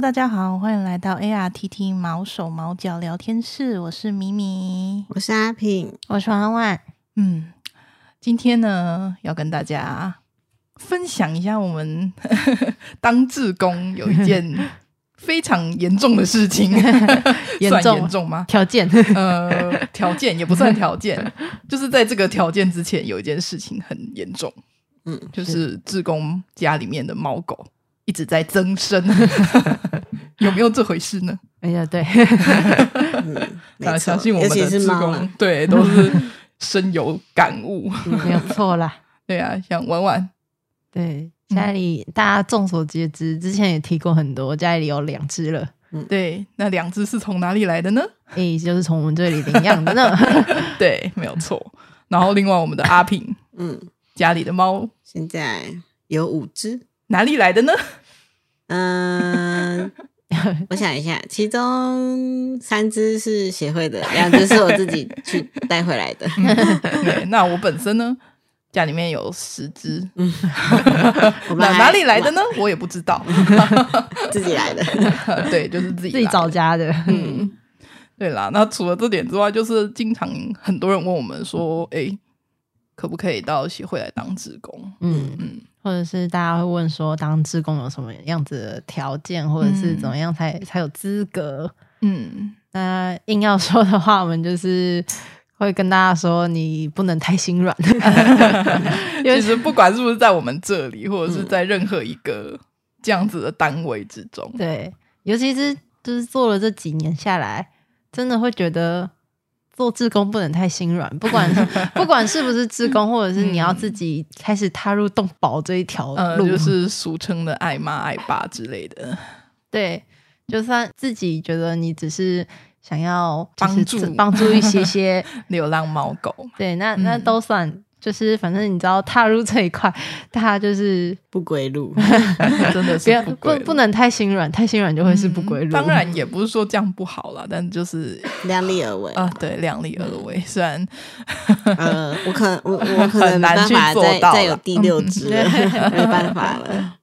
Hello，大家好，欢迎来到 ARTT 毛手毛脚聊天室，我是米米，我是阿平，我是婉婉。嗯，今天呢，要跟大家分享一下我们 当志工有一件 非常严重的事情，严重。严重吗？条件，呃，条件也不算条件，就是在这个条件之前，有一件事情很严重，嗯，就是志工家里面的猫狗。一直在增生，有没有这回事呢？哎呀，对，那相信我们的职工，对，都是深有感悟，没有错啦。对啊，想玩玩，对，家里大家众所皆知，之前也提过很多，家里有两只了。嗯，对，那两只是从哪里来的呢？哎，就是从我们这里领养的呢。对，没有错。然后另外我们的阿平，嗯，家里的猫现在有五只，哪里来的呢？嗯，我想一下，其中三只是协会的，两只是我自己去 带回来的。那我本身呢，家里面有十只，嗯，哪哪里来的呢？我也不知道，自己来的。对，就是自己自己找家的。嗯，对啦。那除了这点之外，就是经常很多人问我们说，哎、欸，可不可以到协会来当职工？嗯嗯。或者是大家会问说，当志工有什么样子的条件，或者是怎么样才、嗯、才有资格？嗯，那硬要说的话，我们就是会跟大家说，你不能太心软。其实不管是不是在我们这里，或者是在任何一个这样子的单位之中，嗯、对，尤其是就是做了这几年下来，真的会觉得。做志工不能太心软，不管 不管是不是志工，或者是你要自己开始踏入动保这一条路，呃，就是俗称的爱妈爱爸之类的。对，就算自己觉得你只是想要帮助帮助一些些 流浪猫狗，对，那那都算。就是反正你知道踏入这一块，它就是不归路，真的是不不不能太心软，太心软就会是不归路。当然也不是说这样不好啦，但就是 量力而为啊，对，量力而为。虽然呃，我可能我我 可能很难去做到，再有第六只，没办法了。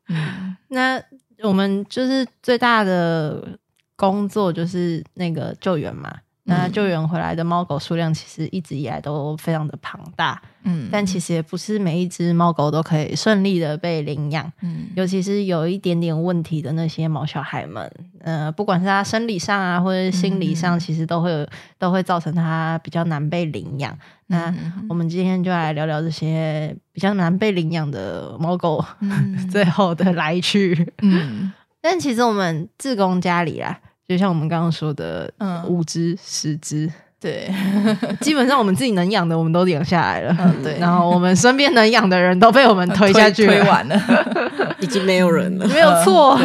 那我们就是最大的工作就是那个救援嘛。那救援回来的猫狗数量其实一直以来都非常的庞大，嗯，但其实也不是每一只猫狗都可以顺利的被领养，嗯，尤其是有一点点问题的那些毛小孩们，呃，不管是他生理上啊，或者心理上，其实都会有都会造成他比较难被领养。嗯、那我们今天就来聊聊这些比较难被领养的猫狗、嗯、最后的来去，嗯，但其实我们自工家里啊。就像我们刚刚说的，嗯，五只、十只，对，基本上我们自己能养的，我们都养下来了，嗯，对。然后我们身边能养的人都被我们推下去推，推完了，已经没有人了，没有错。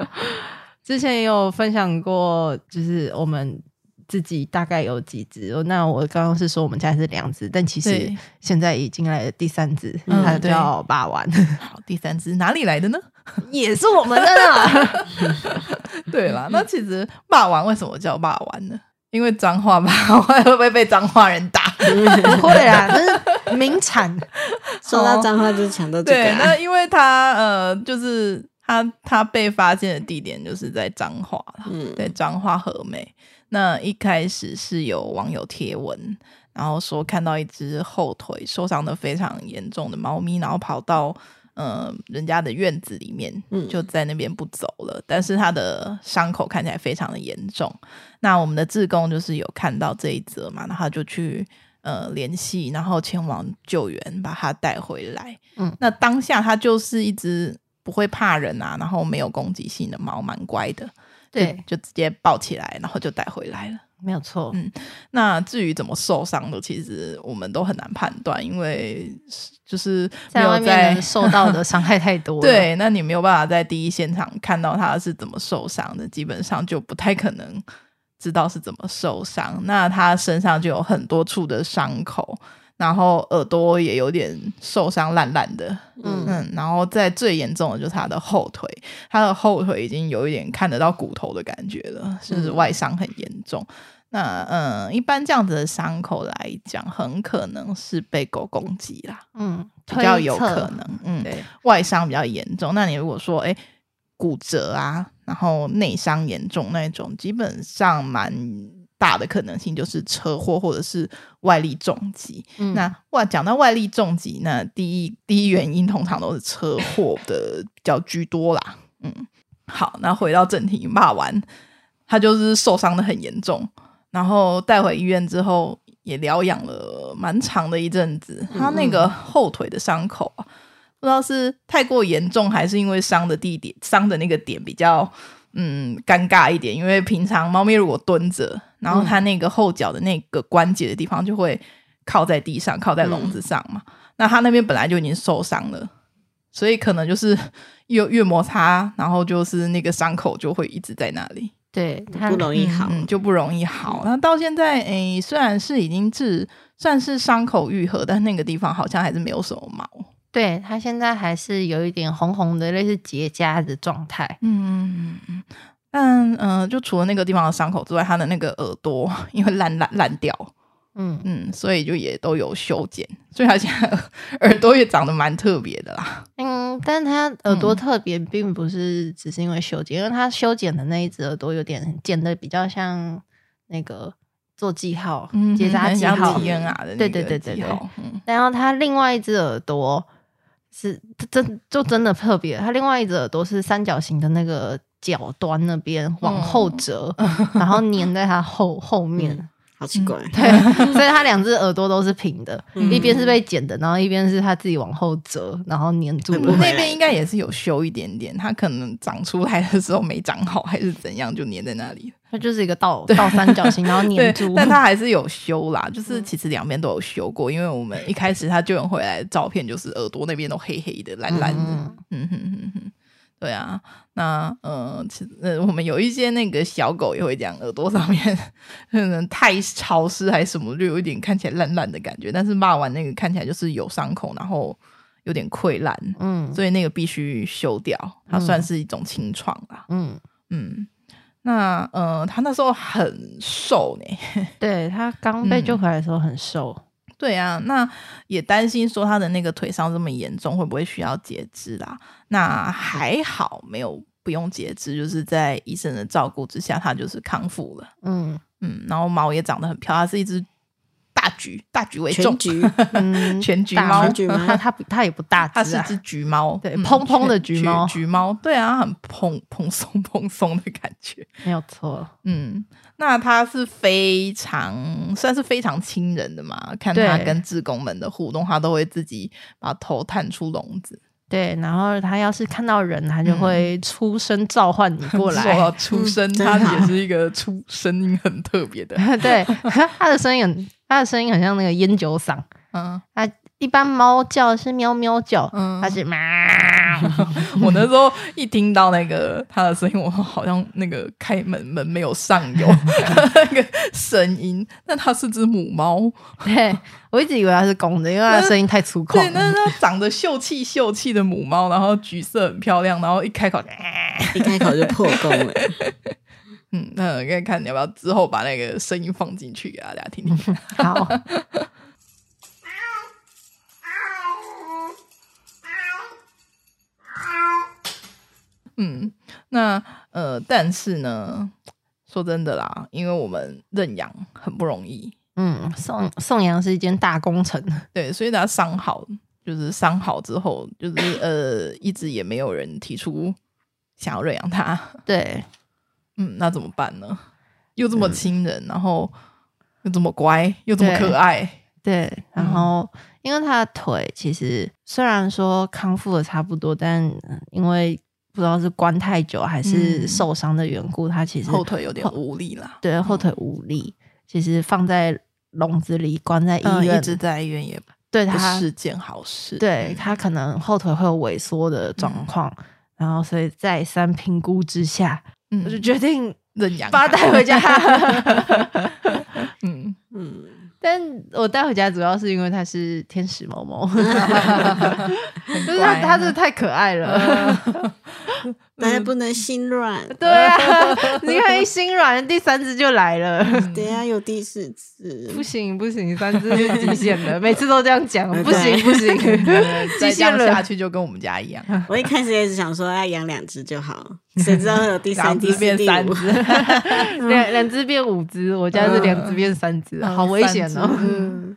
之前也有分享过，就是我们自己大概有几只。那我刚刚是说我们家是两只，但其实现在已经来了第三只，它叫霸王。好，第三只哪里来的呢？也是我们的呢。对啦，那其实霸王为什么叫霸王呢？因为彰化吧，会不会被脏话人打？不会啦，这是名产。说到脏话就是抢到这个、啊。对，那因为他呃，就是他他被发现的地点就是在彰化，嗯，在彰化和美。那一开始是有网友贴文，然后说看到一只后腿受伤的非常严重的猫咪，然后跑到。嗯，人家的院子里面，就在那边不走了。嗯、但是他的伤口看起来非常的严重。那我们的志工就是有看到这一则嘛，然后就去呃联系，然后前往救援，把他带回来。嗯，那当下他就是一只不会怕人啊，然后没有攻击性的猫，蛮乖的。对，就直接抱起来，然后就带回来了。没有错，嗯，那至于怎么受伤的，其实我们都很难判断，因为就是没有在，在外面受到的 伤害太多。对，那你没有办法在第一现场看到他是怎么受伤的，基本上就不太可能知道是怎么受伤。那他身上就有很多处的伤口。然后耳朵也有点受伤烂烂的，嗯嗯，然后在最严重的就是他的后腿，他的后腿已经有一点看得到骨头的感觉了，就是外伤很严重。嗯、那嗯，一般这样子的伤口来讲，很可能是被狗攻击啦，嗯，比较有可能，嗯，外伤比较严重。那你如果说，哎，骨折啊。然后内伤严重那种，基本上蛮大的可能性就是车祸或者是外力重击。嗯、那哇，讲到外力重击，那第一第一原因通常都是车祸的比较居多啦。嗯，好，那回到正题，骂完他就是受伤的很严重，然后带回医院之后也疗养了蛮长的一阵子。他那个后腿的伤口啊。不知道是太过严重，还是因为伤的地点伤的那个点比较嗯尴尬一点。因为平常猫咪如果蹲着，然后它那个后脚的那个关节的地方就会靠在地上，靠在笼子上嘛。嗯、那它那边本来就已经受伤了，所以可能就是越越摩擦，然后就是那个伤口就会一直在那里，对，不容易好，嗯，就不容易好。那、嗯、到现在，诶，虽然是已经治，算是伤口愈合，但那个地方好像还是没有什么毛。对，它现在还是有一点红红的，类似结痂的状态。嗯嗯嗯，但嗯、呃，就除了那个地方的伤口之外，他的那个耳朵因为烂烂烂掉，嗯嗯，所以就也都有修剪，所以他现在耳朵也长得蛮特别的啦。嗯，但他耳朵特别，并不是只是因为修剪，嗯、因为他修剪的那一只耳朵有点剪的比较像那个做记号、嗯、结扎记号的，对对对对对。嗯、然后他另外一只耳朵。是真就真的特别，他另外一只耳朵是三角形的那个角端那边往后折，嗯、然后粘在它后后面，嗯、好奇怪。对，所以它两只耳朵都是平的，嗯、一边是被剪的，然后一边是它自己往后折，然后粘住。那边应该也是有修一点点，它可能长出来的时候没长好，还是怎样，就粘在那里。它就是一个倒倒三角形，然后粘 住，但它还是有修啦。就是其实两边都有修过，因为我们一开始它救援回来的照片，就是耳朵那边都黑黑的、蓝蓝的。嗯哼哼哼，对啊。那呃，其实呃，我们有一些那个小狗也会这样，耳朵上面可能太潮湿还是什么，就有一点看起来烂烂的感觉。但是骂完那个看起来就是有伤口，然后有点溃烂，嗯，所以那个必须修掉，它算是一种清创啦。嗯嗯。那呃，它那时候很瘦呢，对，它刚被救回来的时候很瘦。嗯，对啊，那也担心说他的那个腿伤这么严重，会不会需要截肢啦？那还好，没有不用截肢，就是在医生的照顾之下，他就是康复了。嗯嗯，然后毛也长得很漂亮，它是一只。大橘，大橘为重，橘，嗯，全橘猫，它它它也不大，它是只橘猫，对，蓬蓬的橘猫，橘猫，对啊，很蓬蓬松蓬松的感觉，没有错，嗯，那它是非常算是非常亲人的嘛，看它跟志工们的互动，它都会自己把头探出笼子。对，然后他要是看到人，他就会出声召唤你过来。说到出声，他也是一个出声音很特别的。对，他的声音很，他的声音很像那个烟酒嗓。嗯，它一般猫叫是喵喵叫，嗯，它是喵。我那时候一听到那个它的声音，我好像那个开门门没有上油 那个声音，那它是只母猫。对，我一直以为它是公的，因为它的声音太粗犷。对，那它长得秀气秀气的母猫，然后橘色很漂亮，然后一开口，一开口就破功了。嗯，那我看看你要不要之后把那个声音放进去给大家听听。好。嗯，那呃，但是呢，说真的啦，因为我们认养很不容易，嗯，送送养是一件大工程，对，所以他伤好，就是伤好之后，就是呃，一直也没有人提出想要认养它，对，嗯，那怎么办呢？又这么亲人，嗯、然后又这么乖，又这么可爱，对，然后、嗯、因为他的腿其实虽然说康复的差不多，但因为不知道是关太久还是受伤的缘故，他、嗯、其实后腿有点无力了。对，后腿无力，嗯、其实放在笼子里关在医院，嗯、一直在医院也对他是件好事。对他可能后腿会有萎缩的状况，嗯、然后所以再三评估之下，嗯、我就决定认养，把它带回家。嗯嗯。但我带回家主要是因为它是天使猫猫，就是它，它真的太可爱了。大家不能心软。对啊，你看一心软，第三只就来了。等下，有第四只，不行不行，三只是极限了。每次都这样讲，不行不行，再这样下去就跟我们家一样。我一开始也是想说要养两只就好，谁知道会有第三只变三只，两两只变五只，我家是两只变三只，好危险哦。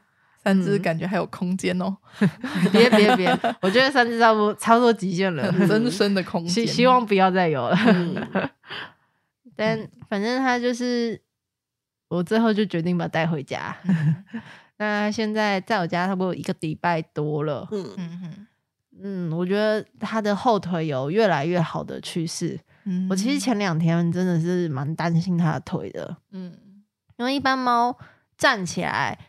三只感觉还有空间哦，别别别，我觉得三只差不多差不多极限了，增生的空间，希希望不要再有了。但反正他就是，我最后就决定把它带回家。那现在在我家差不多一个礼拜多了，嗯嗯嗯，我觉得他的后腿有越来越好的趋势。嗯，我其实前两天真的是蛮担心他的腿的，嗯，因为一般猫站起来。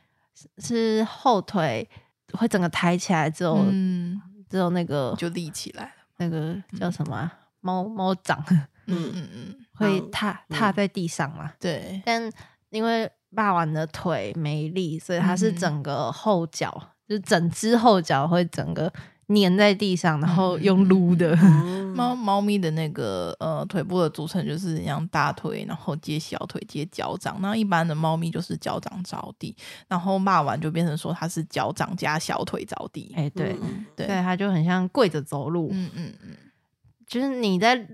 是后腿会整个抬起来之后，嗯，之后那个就立起来了。那个叫什么猫猫掌？嗯嗯嗯，会踏踏在地上嘛？对。但因为霸王的腿没力，所以它是整个后脚，就是整只后脚会整个。粘在地上，然后用撸的。猫猫咪的那个呃腿部的组成就是像大腿，然后接小腿，接脚掌。那一般的猫咪就是脚掌着地，然后骂完就变成说它是脚掌加小腿着地。哎、欸，对对，它就很像跪着走路。嗯嗯嗯，就是你在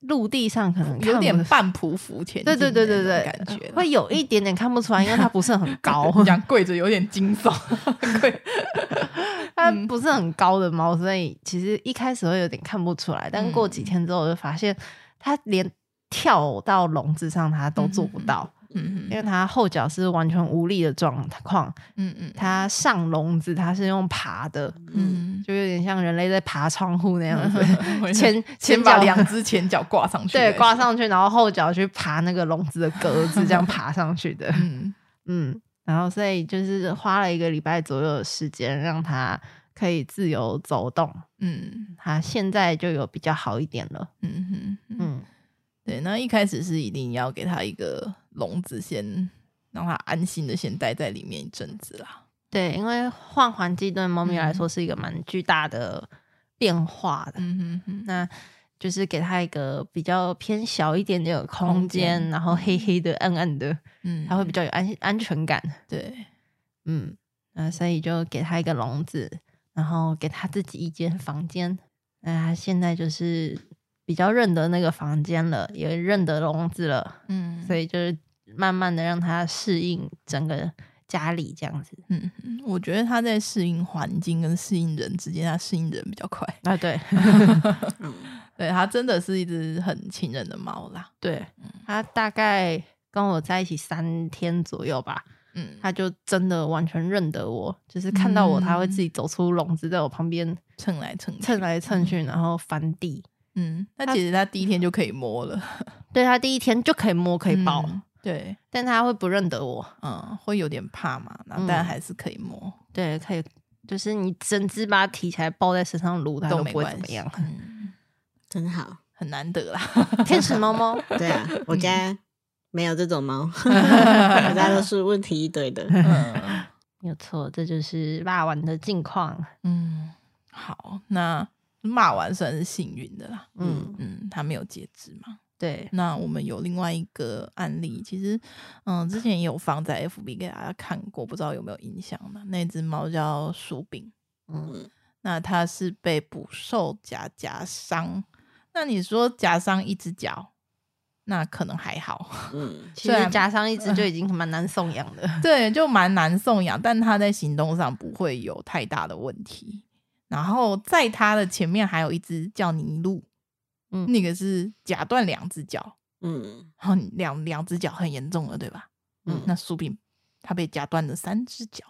陆地上可能有点半匍匐前进，对对对对对，感觉会有一点点看不出来，因为它不是很高，讲跪着有点惊悚。跪 它不是很高的猫，所以其实一开始会有点看不出来，但过几天之后就发现，它连跳到笼子上它都做不到，嗯，因为它后脚是完全无力的状况，嗯嗯，它上笼子它是用爬的，嗯，就有点像人类在爬窗户那样子，前前把两只前脚挂上去，对，挂上去，然后后脚去爬那个笼子的格子，这样爬上去的，嗯。嗯。然后，所以就是花了一个礼拜左右的时间，让它可以自由走动。嗯，它现在就有比较好一点了。嗯哼，嗯，对。那一开始是一定要给它一个笼子，先让它安心的先待在里面一阵子啦。对，因为换环境对猫咪来说是一个蛮巨大的变化的。嗯哼哼，那。就是给他一个比较偏小一点点的空间，然后黑黑的、暗暗的，嗯，他会比较有安安全感。对，嗯，那所以就给他一个笼子，然后给他自己一间房间。那他现在就是比较认得那个房间了，也认得笼子了，嗯，所以就是慢慢的让它适应整个家里这样子。嗯，我觉得它在适应环境跟适应人之间，它适应人比较快。啊，对。对，它真的是一只很亲人的猫啦。对，它大概跟我在一起三天左右吧。嗯，它就真的完全认得我，就是看到我，它会自己走出笼子，在我旁边蹭来蹭蹭来蹭去，然后翻地。嗯，那其实他第一天就可以摸了。对，他第一天就可以摸，可以抱。对，但他会不认得我，嗯，会有点怕嘛，然后但还是可以摸。对，可以，就是你整只把它提起来抱在身上撸，它都不会怎么样。真好，很难得啦，天使猫猫。对啊，我家没有这种猫，我家都是问题一堆的。嗯，没有错，这就是骂完的近况。嗯，好，那骂完算是幸运的啦。嗯嗯，他没有截肢嘛？对。那我们有另外一个案例，其实嗯，之前也有放在 FB 给大家看过，不知道有没有印象呢？那只猫叫薯饼。嗯，那它是被捕兽夹夹伤。那你说夹伤一只脚，那可能还好。嗯，其实夹伤一只就已经蛮难送养的。对，就蛮难送养，但它在行动上不会有太大的问题。然后在它的前面还有一只叫尼路，嗯，那个是夹断两只脚，嗯，然后两两只脚很严重了，对吧？嗯，那苏炳他被夹断了三只脚。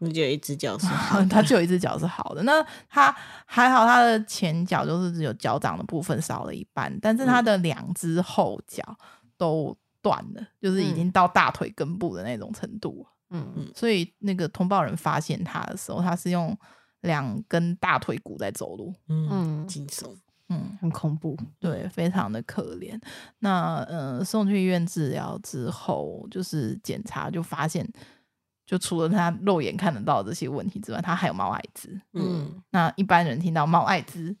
那就有一只脚是好的，它就有一只脚是好的。那他还好，他的前脚就是只有脚掌的部分少了一半，但是他的两只后脚都断了，就是已经到大腿根部的那种程度。嗯嗯，所以那个通报人发现他的时候，他是用两根大腿骨在走路。嗯，惊悚，嗯，很恐怖，对，非常的可怜。那呃，送去医院治疗之后，就是检查就发现。就除了他肉眼看得到这些问题之外，他还有猫艾滋。嗯，那一般人听到猫艾滋，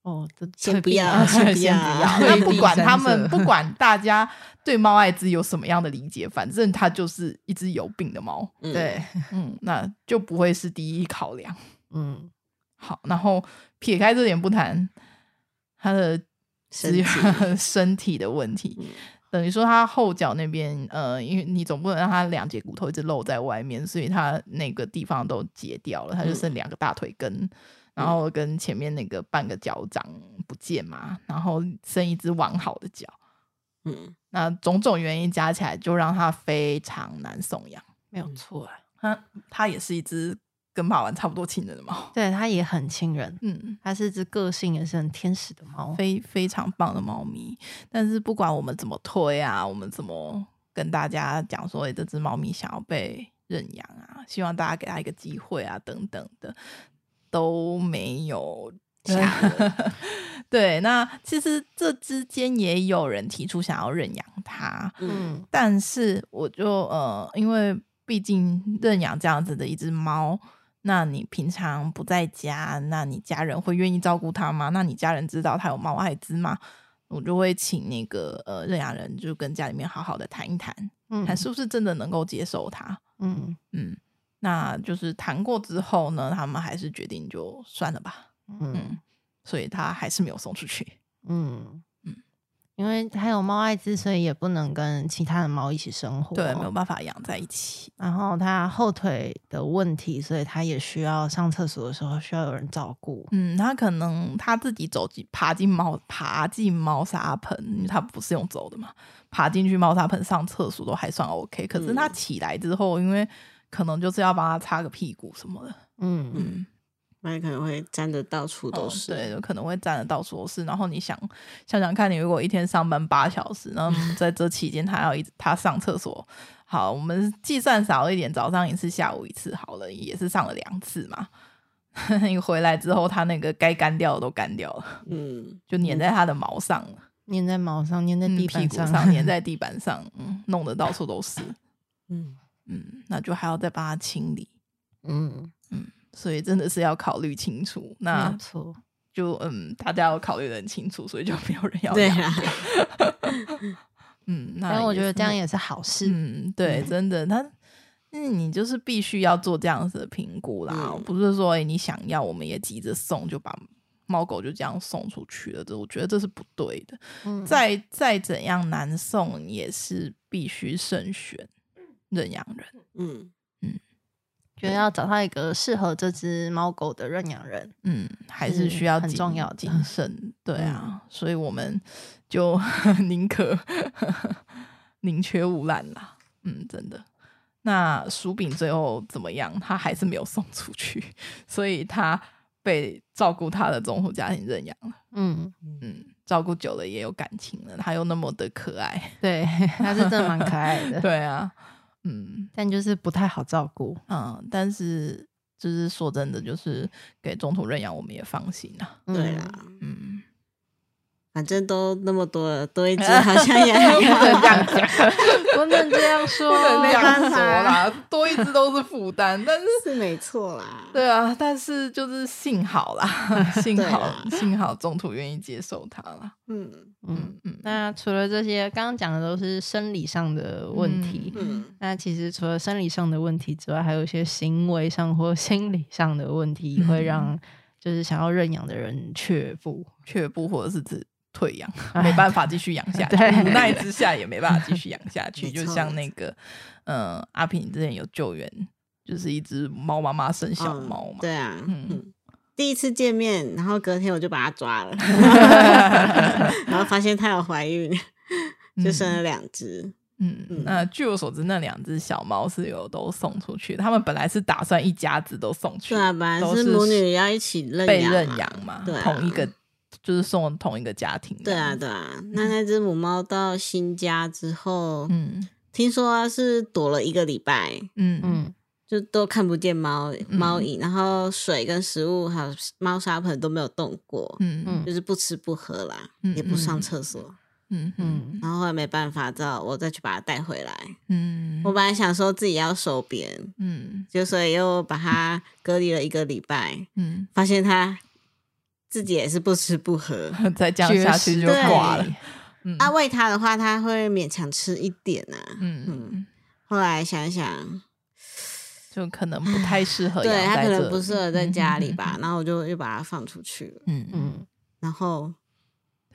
哦，先不要，先不要。那不管他们，不管大家对猫艾滋有什么样的理解，反正它就是一只有病的猫。嗯、对，嗯，那就不会是第一考量。嗯，好，然后撇开这点不谈，他的身体。身体的问题。嗯。等于说，他后脚那边，呃，因为你总不能让他两节骨头一直露在外面，所以他那个地方都截掉了，他就剩两个大腿根，嗯、然后跟前面那个半个脚掌不见嘛，然后剩一只完好的脚，嗯，那种种原因加起来，就让他非常难送养，没有错，啊。他他也是一只。跟马玩差不多亲人的猫，对，它也很亲人，嗯，它是只个性也是很天使的猫，非非常棒的猫咪。但是不管我们怎么推啊，我们怎么跟大家讲说，欸，这只猫咪想要被认养啊，希望大家给它一个机会啊，等等的都没有。对，那其实这之间也有人提出想要认养它，嗯，但是我就呃，因为毕竟认养这样子的一只猫。那你平常不在家，那你家人会愿意照顾他吗？那你家人知道他有猫艾滋吗？我就会请那个呃认养人就跟家里面好好的谈一谈，嗯，看是不是真的能够接受他。嗯嗯，那就是谈过之后呢，他们还是决定就算了吧。嗯，嗯，所以他还是没有送出去。嗯。因为它有猫艾滋，所以也不能跟其他的猫一起生活，对，没有办法养在一起。然后它后腿的问题，所以它也需要上厕所的时候需要有人照顾。嗯，它可能它自己走进爬进猫爬进猫砂盆，它不是用走的嘛，爬进去猫砂盆上厕所都还算 OK。可是它起来之后，因为可能就是要帮它擦个屁股什么的，嗯嗯。那可能会沾的到处都是，哦、对，有可能会沾的到处都是。然后你想想想看，你如果一天上班八小时，然后在这期间他要一直他上厕所，好，我们计算少一点，早上一次，下午一次，好了，也是上了两次嘛。你回来之后，他那个该干掉的都干掉了，嗯，就粘在他的毛上了，粘在毛上，粘在地板上，粘、嗯、在地板上，嗯，弄得到处都是，嗯。嗯，那就还要再帮他清理，嗯。嗯。所以真的是要考虑清楚，那错就嗯，大家要考虑的很清楚，所以就没有人要养。对啊，嗯，那我觉得这样也是好事。嗯，对，真的，他嗯，你就是必须要做这样子的评估啦，嗯、不是说、欸、你想要，我们也急着送，就把猫狗就这样送出去了。这我觉得这是不对的。嗯、再再怎样难送，也是必须慎选认养人。嗯。觉得要找到一个适合这只猫狗的认养人，嗯，还是需要很重要谨慎，对啊，嗯、所以我们就 宁可 宁缺毋滥啦，嗯，真的。那薯饼最后怎么样？他还是没有送出去，所以他被照顾他的中途家庭认养了，嗯嗯，照顾久了也有感情了，他又那么的可爱，对，他是真的蛮可爱的，对啊。嗯，但就是不太好照顾。嗯，但是就是说真的，就是给中途认养，我们也放心啊。对啦，嗯。反正都那么多了，多一只 好像也还不能这样讲，不能这样说，不能这样 说啦，多一只都是负担，但是是没错啦。对啊，但是就是幸好啦，幸好幸好中途愿意接受它啦。嗯嗯嗯。那除了这些，刚刚讲的都是生理上的问题。嗯。那其实除了生理上的问题之外，还有一些行为上或心理上的问题，会让就是想要认养的人却步、却步，或者是自。退养没办法继续养下去，无奈之下也没办法继续养下去。就像那个，嗯，阿平之前有救援，就是一只猫妈妈生小猫嘛。对啊，嗯，第一次见面，然后隔天我就把它抓了，然后发现它有怀孕，就生了两只。嗯，那据我所知，那两只小猫是有都送出去。他们本来是打算一家子都送去，对啊，本来是母女要一起被认养嘛，同一个。就是送同一个家庭。对啊，对啊。那那只母猫到新家之后，嗯，听说它是躲了一个礼拜，嗯。嗯，就都看不见猫猫影，然后水跟食物还有猫砂盆都没有动过，嗯。嗯，就是不吃不喝啦，也不上厕所，嗯。嗯。然后后来没办法，只好我再去把它带回来，嗯。我本来想说自己要收编，嗯，就所以又把它隔离了一个礼拜，嗯，发现它。自己也是不吃不喝，再这样下去就挂了。嗯、啊，喂它的话，他会勉强吃一点啊。嗯嗯。后来想想，就可能不太适合，对，他可能不适合在家里吧。嗯、然后我就又把它放出去了。嗯嗯。然后。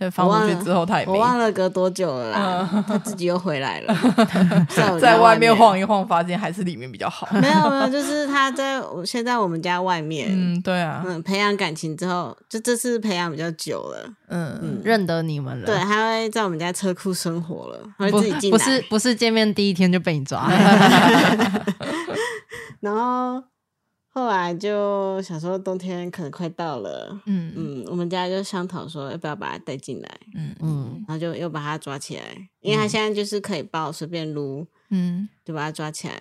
放出去之后，他也没我忘了隔多久了啦，嗯、他自己又回来了，在，在外面晃一晃，发现还是里面比较好。没有没有，就是他在现在我们家外面，嗯，对啊，嗯，培养感情之后，就这次培养比较久了，嗯嗯，认得你们了，对，他会在我们家车库生活了，他会自己进来，不是不是见面第一天就被你抓，然后。后来就想说冬天可能快到了，嗯。嗯，我们家就商讨说要不要把它带进来，嗯。嗯，然后就又把它抓起来，因为它现在就是可以抱随便撸，嗯，就把它抓起来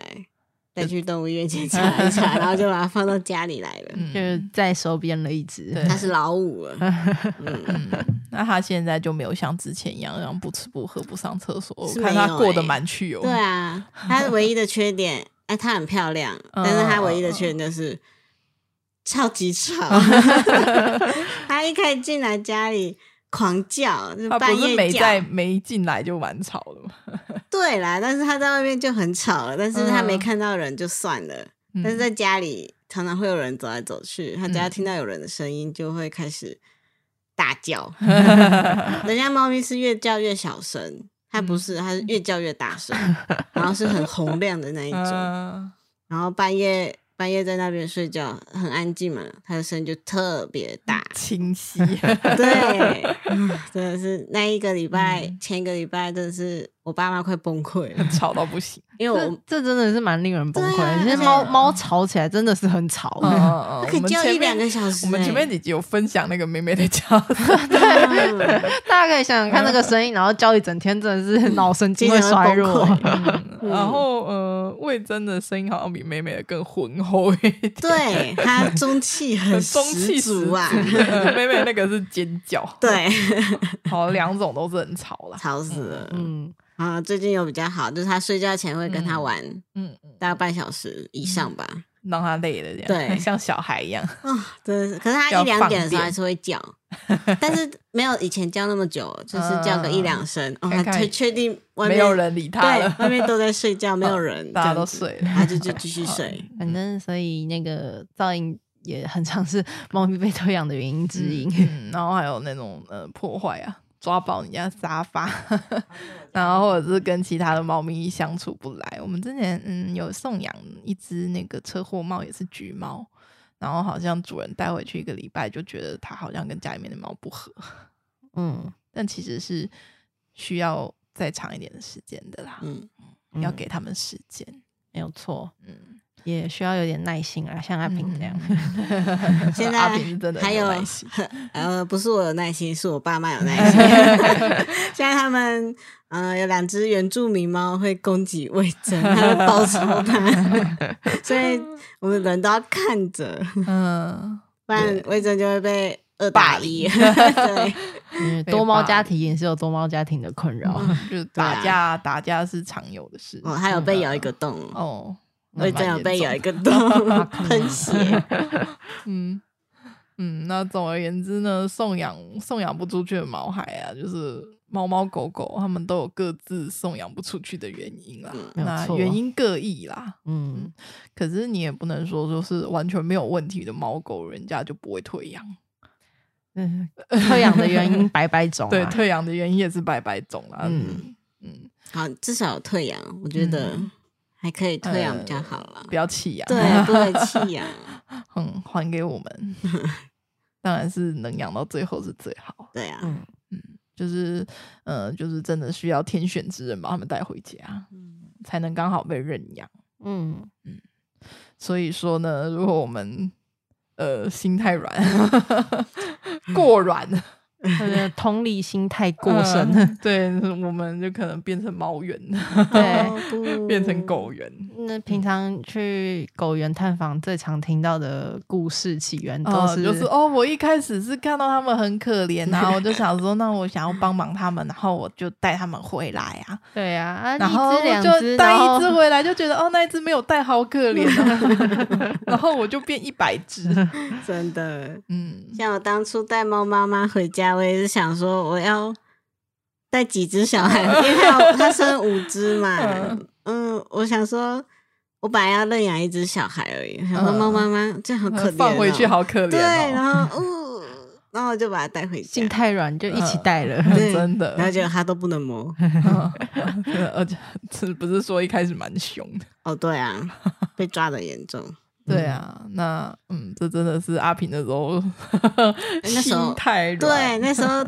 带去动物医院检 查一下，然后就把它放到家里来了，就是再收编了一只，它是老五了，嗯，那它现在就没有像之前一样，然后不吃不喝不上厕所，我看它过得蛮去哦，对啊，它唯一的缺点。哎，它很漂亮，但是它唯一的缺点就是超级吵。它一开进来家里狂叫，就半夜不是没在没进来就蛮吵的吗？对啦，但是它在外面就很吵了。但是它没看到人就算了，嗯、但是在家里常常会有人走来走去，它只要听到有人的声音就会开始大叫。人家猫咪是越叫越小声。它不是，它是越叫越大声，然后是很洪亮的那一种，然后半夜半夜在那边睡觉，很安静嘛，它的声音就特别大，清晰，对，真的是那一个礼拜，嗯、前一个礼拜真的是。我爸妈快崩溃了，吵到不行。因为我这真的是蛮令人崩溃的。其实猫猫吵起来真的是很吵，可以叫一两个小时。我们前面几集有分享那个妹妹的叫，大家可以想想看那个声音，然后叫一整天，真的是脑神经会衰弱。然后呃，魏真的声音好像比妹妹的更浑厚一点，对，她中气很中气足啊。妹妹那个是尖叫，对，好，两种都是很吵了，吵死了，嗯。啊，最近有比较好，就是他睡觉前会跟他玩，嗯，大概半小时以上吧，让他累了这样，对，像小孩一样啊，对。可是他一两点的时候还是会叫，但是没有以前叫那么久，就是叫个一两声，哦，他确确定外面没有人理他了，外面都在睡觉，没有人，大家都睡了，他就就继续睡。反正所以那个噪音也很常是猫咪被偷养的原因之一，然后还有那种呃破坏啊。抓爆你家沙发，然后或者是跟其他的猫咪相处不来。我们之前嗯有送养一只那个车祸猫，也是橘猫，然后好像主人带回去一个礼拜，就觉得它好像跟家里面的猫不合，嗯，但其实是需要再长一点的时间的啦，嗯，要给他们时间，没有错，嗯。也需要有点耐心啊，像阿平这样。嗯、现在阿平是真的还有耐心，呃，不是我有耐心，是我爸妈有耐心。现在他们，呃，有两只原住民猫会攻击魏征，他会报仇它，所以我们人都要看着，嗯，不然魏征就会被二打一。对，嗯，多猫家庭也是有多猫家庭的困扰，嗯、就打架，啊、打架是常有的事。哦，还有被咬一个洞。哦。我正要被咬一个 洞喷血，嗯嗯，那总而言之呢，送养送养不出去的毛孩啊，就是猫猫狗狗，他们都有各自送养不出去的原因啦，嗯、那原因各异啦，嗯，可是你也不能说就是完全没有问题的猫狗，人家就不会退养，嗯，退养的原因百百种、啊，对，退养的原因也是百百种啦，嗯嗯，嗯。好，至少有退养，我觉得。嗯还可以退养比较好了，不要弃养，对，不会弃养，嗯，还给我们，当然是能养到最后是最好，对啊，嗯嗯，就是呃，就是真的需要天选之人把他们带回家，嗯，才能刚好被认养，嗯。嗯，所以说呢，如果我们呃心太软，过软。同理心太过深，嗯，对，我们就可能变成猫猿，对，变成狗园。那平常去狗园探访，最常听到的故事起源都是，嗯、就是哦，我一开始是看到他们很可怜，然后我就想说，那我想要帮忙他们，然后我就带他们回来啊。对呀、啊，然后就带一只回来，就觉得哦，那一只没有带，好可怜啊。然后我就变一百只，真的，嗯，像我当初带猫妈妈回家，我也是想说我要。带几只小孩，因为他他生五只嘛。嗯，我想说，我本来要认养一只小孩而已。然后猫妈妈这样好可怜，放回去好可怜、哦。对，然后，哦，然后我就把它带回去。心太软，就一起带了。真的，然后结果它都不能摸。而且，是不是说一开始蛮凶的？哦，对啊，被抓的严重。对啊，那嗯，这真的是阿平的时候，那时候太软。对，那时候。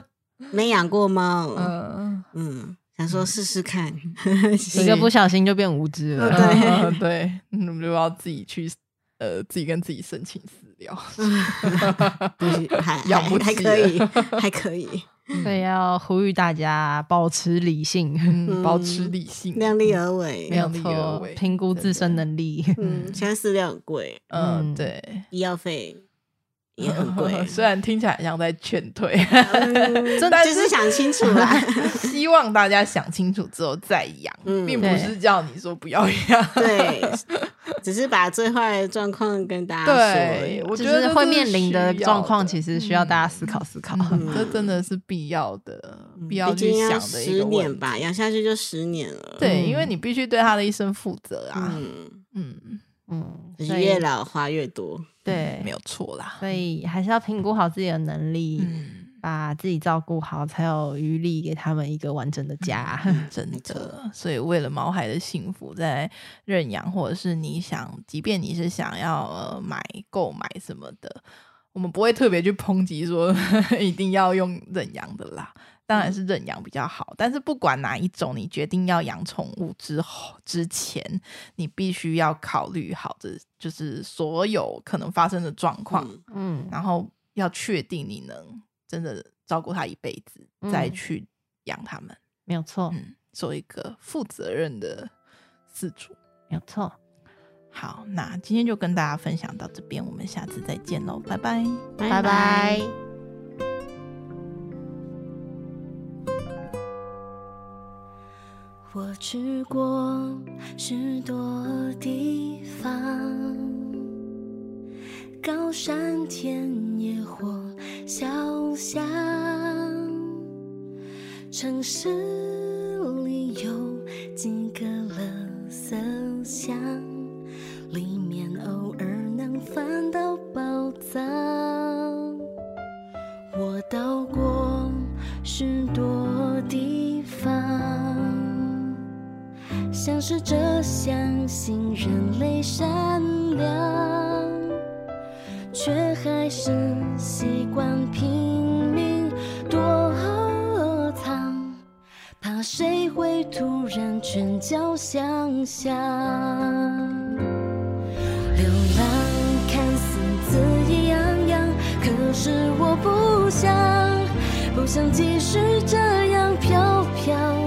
没养过猫，嗯嗯，想说试试看，一个不小心就变无知了，对 对，我们就要自己去呃，自己跟自己申请饲料，还还还可以，还可以，所以要呼吁大家保持理性，保持理性，量力而为，没有错，评估自身能力。嗯，现在饲料很贵，嗯，对，医药费。也很贵，虽然听起来像在劝退，嗯、但是想清楚啦。希望大家想清楚之后再养，嗯、并不是叫你说不要养。对，只是把最坏的状况跟大家说。对，我觉得会面临的状况，其实需要大家思考思考。嗯嗯、这真的是必要的，必要去想的一个问题。十年吧，养下去就十年了。对，因为你必须对他的一生负责啊。嗯嗯嗯，就是越老花越多。对，没有错啦，所以还是要评估好自己的能力，嗯、把自己照顾好，才有余力给他们一个完整的家。嗯、真的，所以为了毛孩的幸福，在认养或者是你想，即便你是想要、呃、买购买什么的，我们不会特别去抨击说 一定要用认养的啦。当然是认养比较好，但是不管哪一种，你决定要养宠物之后之前，你必须要考虑好这，就是所有可能发生的状况，嗯，然后要确定你能真的照顾它一辈子，嗯、再去养它们，没有错，嗯，做一个负责任的饲主，没有错。好，那今天就跟大家分享到这边，我们下次再见喽，拜拜，拜拜。我去过许多地方，高山田野或小巷，城市不想，不想继续这样飘飘。